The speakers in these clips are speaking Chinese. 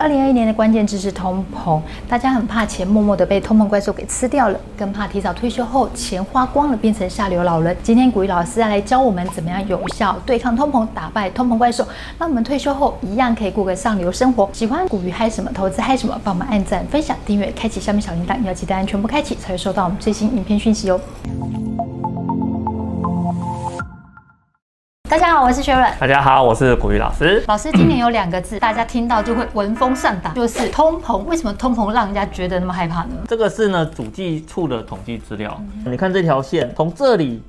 二零二一年的关键字是通膨，大家很怕钱默默的被通膨怪兽给吃掉了，更怕提早退休后钱花光了变成下流老人。今天股鱼老师要来教我们怎么样有效对抗通膨，打败通膨怪兽，让我们退休后一样可以过个上流生活。喜欢股鱼嗨什么，投资嗨什么，帮我们按赞、分享、订阅、开启下面小铃铛，要记得按全部开启，才会收到我们最新影片讯息哦。大家好，我是雪伦。大家好，我是古玉老师。老师，今年有两个字，大家听到就会闻风丧胆，就是通膨。为什么通膨让人家觉得那么害怕呢？这个是呢，主计处的统计资料。你看这条线，从这里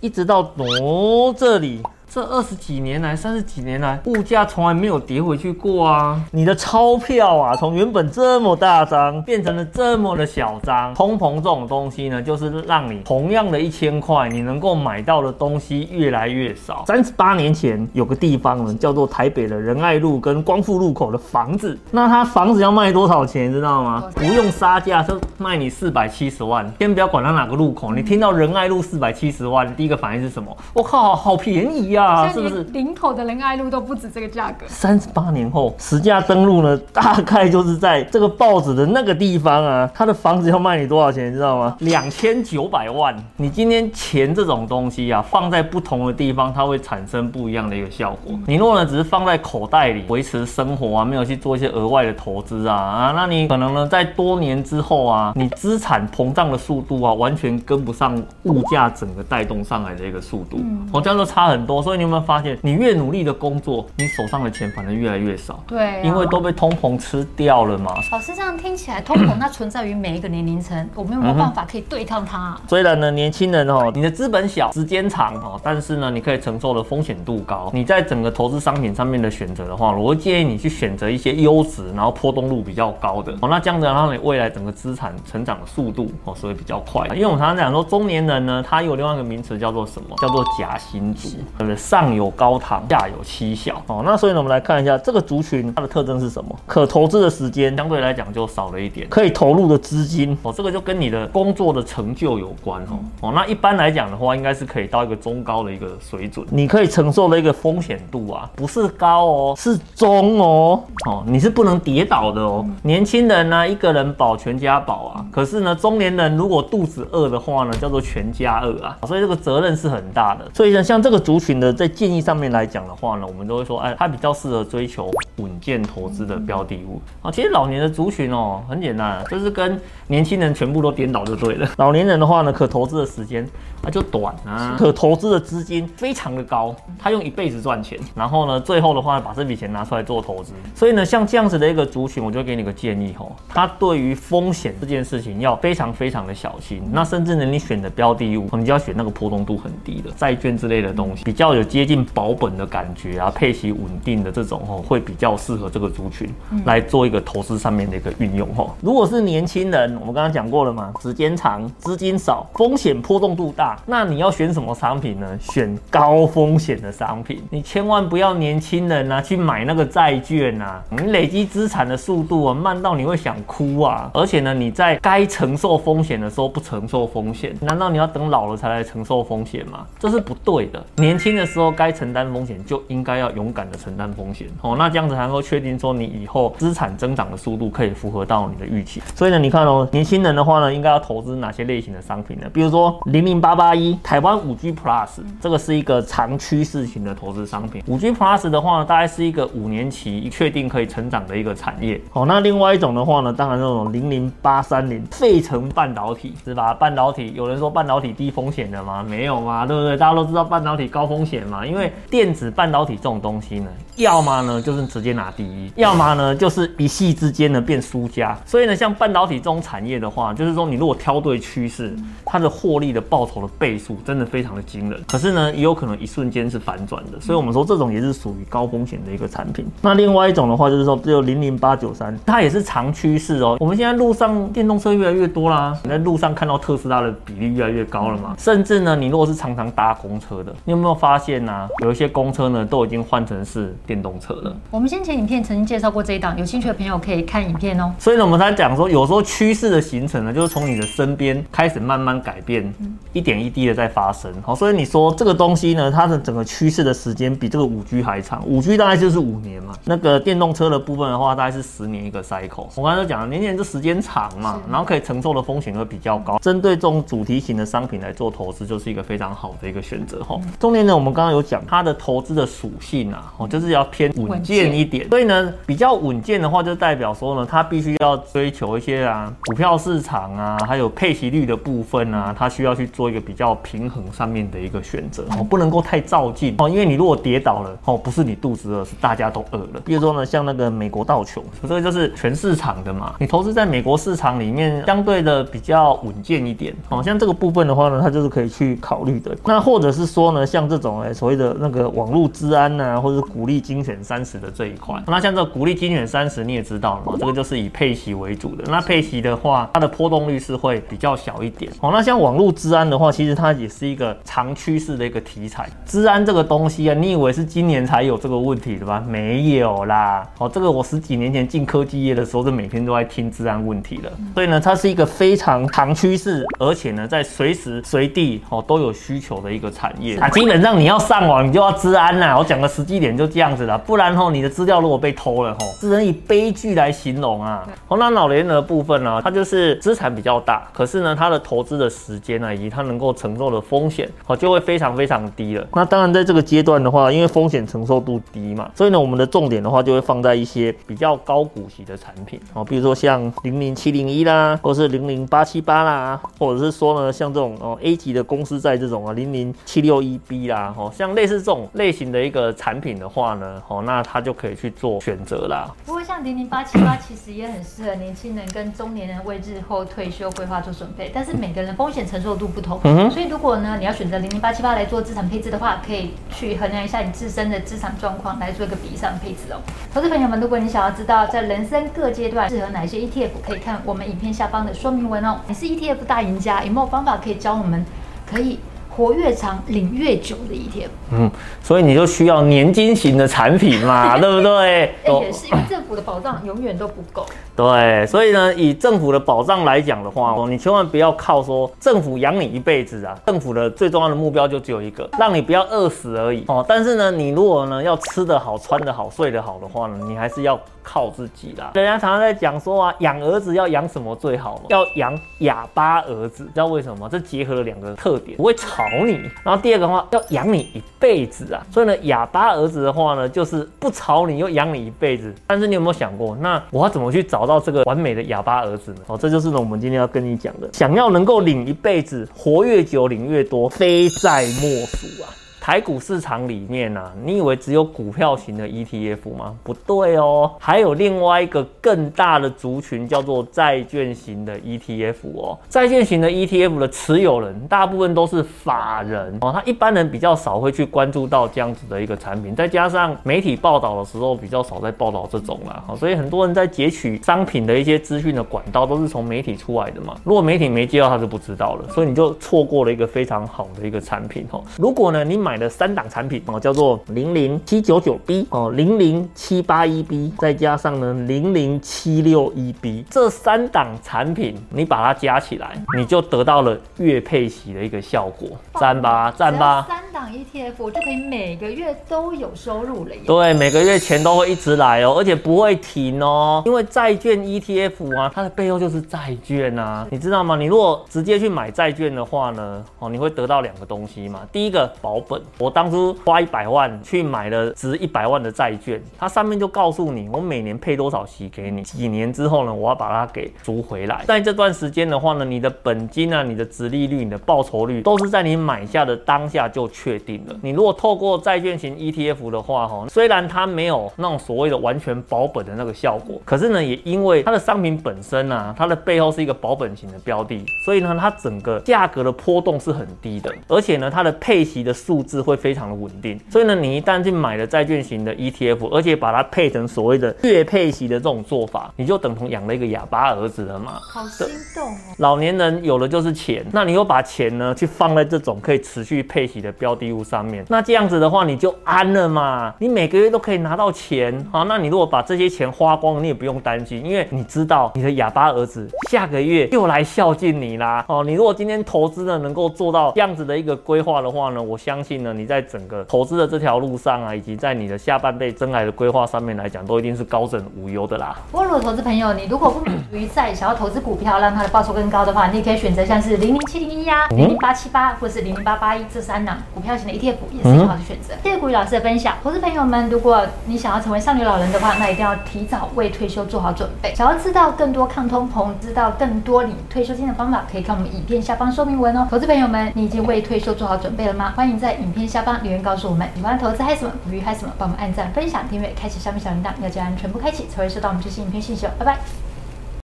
一直到挪这里。这二十几年来，三十几年来，物价从来没有跌回去过啊！你的钞票啊，从原本这么大张变成了这么的小张。通膨这种东西呢，就是让你同样的一千块，你能够买到的东西越来越少。三十八年前有个地方呢，叫做台北的仁爱路跟光复路口的房子，那它房子要卖多少钱，知道吗？不用杀价就卖你四百七十万。先不要管它哪个路口，你听到仁爱路四百七十万，第一个反应是什么？我靠，好便宜呀！啊，是不是林口的仁爱路都不止这个价格？三十八年后实价登录呢，大概就是在这个报纸的那个地方啊。他的房子要卖你多少钱，你知道吗？两千九百万。你今天钱这种东西啊，放在不同的地方，它会产生不一样的一个效果。你如果呢只是放在口袋里维持生活啊，没有去做一些额外的投资啊啊，那你可能呢在多年之后啊，你资产膨胀的速度啊，完全跟不上物价整个带动上来的一个速度，哦，这样就差很多。所以你有没有发现，你越努力的工作，你手上的钱反而越来越少？对、啊，因为都被通膨吃掉了嘛。老师这样听起来，通膨它存在于每一个年龄层，我们有没有办法可以对抗它、啊？虽然呢，年轻人哦，你的资本小，时间长哦，但是呢，你可以承受的风险度高。你在整个投资商品上面的选择的话，我会建议你去选择一些优质，然后波动度比较高的哦。那这样子，让你未来整个资产成长的速度哦，所以比较快。因为我们常常讲说，中年人呢，他有另外一个名词叫做什么？叫做夹心族，对不对？上有高堂，下有妻小哦。那所以呢，我们来看一下这个族群它的特征是什么？可投资的时间相对来讲就少了一点，可以投入的资金哦，这个就跟你的工作的成就有关哦。哦，那一般来讲的话，应该是可以到一个中高的一个水准，你可以承受的一个风险度啊，不是高哦，是中哦。哦，你是不能跌倒的哦。年轻人呢，一个人保全家保啊。可是呢，中年人如果肚子饿的话呢，叫做全家饿啊。所以这个责任是很大的。所以呢，像这个族群的在建议上面来讲的话呢，我们都会说，哎，它比较适合追求稳健投资的标的物啊。其实老年的族群哦，很简单，就是跟年轻人全部都颠倒就对了。老年人的话呢，可投资的时间那就短啊，可投资的资金非常的高，他用一辈子赚钱，然后呢，最后的话把这笔钱拿出来做投资。所以呢，像这样子的一个族群，我就给你个建议吼，他对于风险这件事情要非常非常的小心。那甚至呢，你选的标的物，你就要选那个波动度很低的债券之类的东西，比较有接近保本的感觉啊，配息稳定的这种哦，会比较适合这个族群来做一个投资上面的一个运用哈。如果是年轻人，我们刚刚讲过了嘛，时间长，资金少，风险波动度大，那你要选什么商品呢？选高风险的商品。你千万不要年轻人啊去买那个债券啊，你累积资产的速度啊慢到你会想哭啊！而且呢，你在该承受风险的时候不承受风险，难道你要等老了才来承受风险吗？这是不对的。年轻的时候该承担风险就应该要勇敢的承担风险哦，那这样子才能够确定说你以后资产增长的速度可以符合到你的预期。所以呢，你看哦，年轻人的话呢，应该要投资哪些类型的商品呢？比如说零零八八一台湾五 G Plus，这个是一个长趋势型的投资商品。五 G Plus 的话呢，大概是一个五年期确定可以成长的一个产业。好，那另外一种的话呢，当然那种零零八三零费城半导体是吧？半导体有人说半导体低风险的吗？没有嘛，对不对？大家都知道半导体高风险嘛，因为电子半导体这种东西呢，要么呢就是直接拿第一，要么呢就是一夕之间呢变输家。所以呢，像半导体这种产业的话，就是说你如果挑对趋势，它的获利的报酬的倍数真的非常的惊人。可是呢，也有可能一瞬间是反转的。所以我们说这种也是属于高风险的一个产品。那另外一种的话，就是说只有零零八九三，它也是长趋势哦。我们现在路上电动车越来越多啦，你在路上看到特斯拉的比例越来越高了嘛。甚至呢，你如果是常常搭公车的，你有没有发现呢、啊？有一些公车呢都已经换成是电动车了。我们先先前影片曾经介绍过这一档，有兴趣的朋友可以看影片哦。所以呢，我们才讲说，有时候趋势的形成呢，就是从你的身边开始慢慢改变，一点一滴的在发生。好，所以你说这个东西呢，它的整个趋势的时间比这个五 G 还长，五 G 大概就是五年嘛。那个电动车的部分的话，大概是十年一个 cycle。我刚才都讲了，年年这时间长嘛，然后可以承受的风险会比较高。针对这种主题型的商品来做投资，就是一个非常好的一个选择哈。重点呢，我们刚刚有讲它的投资的属性啊，哦，就是要偏稳健一点。所以呢，比较稳健的话，就代表说呢，它必须要追求一些啊，股票市场啊，还有配息率的部分啊，它需要去做一个比较平衡上面的一个选择哦，不能够太照进哦，因为你如果跌倒了哦，不是你肚子饿，是大家都饿了。比如说呢，像那个美国道琼，这个就是全市场的嘛，你投资在美国市场里面，相对的比较稳健一点哦。像这个部分的话呢，它就是可以去考虑的。那或者是说呢，像这种哎所谓的那个网络治安呐、或者是股利精选三十的这一块，那像这个股利精选三十，你也知道了嘛，这个就是以配息为主的。那配息的话，它的波动率是会比较小一点哦。那像网络资安的话，其实它也是一个长趋势的一个题材。资安这个东西啊，你以为是今年才有这个问题的吧？没有啦。哦，这个我十几年前进科技业的时候，就每天都在听资安问题了。所以呢，它是一个非常长趋势，而且呢，在随时随地哦都有需求的一个产业。啊，基本上你要上网，你就要资安呐。我讲个实际点就这样子了，不然吼你的资料如果被偷了吼，只能以悲剧来形容啊。哦，那老年人的部分呢，它就是资产比较大，可是呢，它的投资的时间呢，以及它能够承受的风险哦，就会非常非常低了。那当然在这个阶段的话，因为风险承受度低嘛，所以呢，我们的重点的话就会放在一些比较高股息的产品哦，比如说像零零七零一啦，或是零零八七八啦，或者是说呢，像这种哦 A 级的公司债这种啊，零零七六一 B 啦，哦，像类似这种类型的一个产品的话呢，哦，那它就可以去做选择啦。不过像零零八七八其实也很适合年轻人跟中年人为日后退休规划做准备，但是每个人风险承受度不同，嗯，所以如果呢你要选择零零八七八来做资产配置的话，可以去衡量一下你自身的资产状况来做一个比上配置哦。投资朋友们，如果你想要知道在人生各阶段适合哪些 ETF，可以看我们影片下方的说明文哦。你是 ETF 大赢家，有没有方法可以教我们可以活越长、领越久的 ETF？嗯，所以你就需要年金型的产品嘛，对不对？也是因为政府的保障永远都不够。对，所以呢，以政府的保障来讲的话，哦，你千万不要靠说政府养你一辈子啊。政府的最重要的目标就只有一个，让你不要饿死而已哦。但是呢，你如果呢要吃得好、穿得好、睡得好的话呢，你还是要靠自己啦。人家常常在讲说啊，养儿子要养什么最好？要养哑巴儿子，知道为什么吗？这结合了两个特点，不会吵你。然后第二个的话，要养你一辈子啊。所以呢，哑巴儿子的话呢，就是不吵你又养你一辈子。但是你有没有想过，那我要怎么去找？到这个完美的哑巴儿子呢？哦，这就是呢我们今天要跟你讲的，想要能够领一辈子，活越久，领越多，非在莫属啊。台股市场里面啊，你以为只有股票型的 ETF 吗？不对哦，还有另外一个更大的族群叫做债券型的 ETF 哦。债券型的 ETF 的持有人大部分都是法人哦，他一般人比较少会去关注到这样子的一个产品，再加上媒体报道的时候比较少在报道这种啦，所以很多人在截取商品的一些资讯的管道都是从媒体出来的嘛。如果媒体没接到，他就不知道了，所以你就错过了一个非常好的一个产品哦。如果呢，你买的三档产品哦，叫做零零七九九 B 哦，零零七八一 B，再加上呢零零七六一 B，这三档产品你把它加起来，你就得到了月配息的一个效果，赞吧赞吧。档 ETF 我就可以每个月都有收入了耶。对，每个月钱都会一直来哦，而且不会停哦，因为债券 ETF 啊，它的背后就是债券啊，你知道吗？你如果直接去买债券的话呢，哦，你会得到两个东西嘛，第一个保本。我当初花一百万去买了值一百万的债券，它上面就告诉你，我每年配多少息给你，几年之后呢，我要把它给赎回来。在这段时间的话呢，你的本金啊、你的殖利率、你的报酬率，都是在你买下的当下就确定了。你如果透过债券型 ETF 的话，哈，虽然它没有那种所谓的完全保本的那个效果，可是呢，也因为它的商品本身啊，它的背后是一个保本型的标的，所以呢，它整个价格的波动是很低的，而且呢，它的配息的数字会非常的稳定。所以呢，你一旦去买了债券型的 ETF，而且把它配成所谓的月配息的这种做法，你就等同养了一个哑巴儿子了嘛。好心动哦！老年人有的就是钱，那你又把钱呢去放在这种可以持续配息的标的物上面，那这样子的话你就安了嘛，你每个月都可以拿到钱。好，那你如果把这些钱花光，你也不用担心，因为你知道你的哑巴儿子下个月又来孝敬你啦。哦，你如果今天投资呢能够做到这样子的一个规划的话呢，我相信呢你在整个投资的这条路上啊，以及在你的下半辈真爱的规划上面来讲，都一定是高枕无忧的啦。不过，如果投资朋友你如果不满足于在想要投资股票让它的报酬更高的话，你也可以选择像是零零七零一呀、零零八七八或是零零八八一这三档股票型的 ETF 也是一个好的选择。谢谢古雨老师的分享，投资朋友们，如果你想要成为上流老人的话，那一定要提早为退休做好准备。想要知道更多抗通膨，知道更多领退休金的方法，可以看我们影片下方说明文哦。投资朋友们，你已经为退休做好准备了吗？欢迎在影片下方留言告诉我们，喜欢投资还是什么，股鱼还是什么，帮我们按赞、分享、订阅、开启下面小铃铛，要将全部开启才会收到我们最新影片信息哦。拜拜。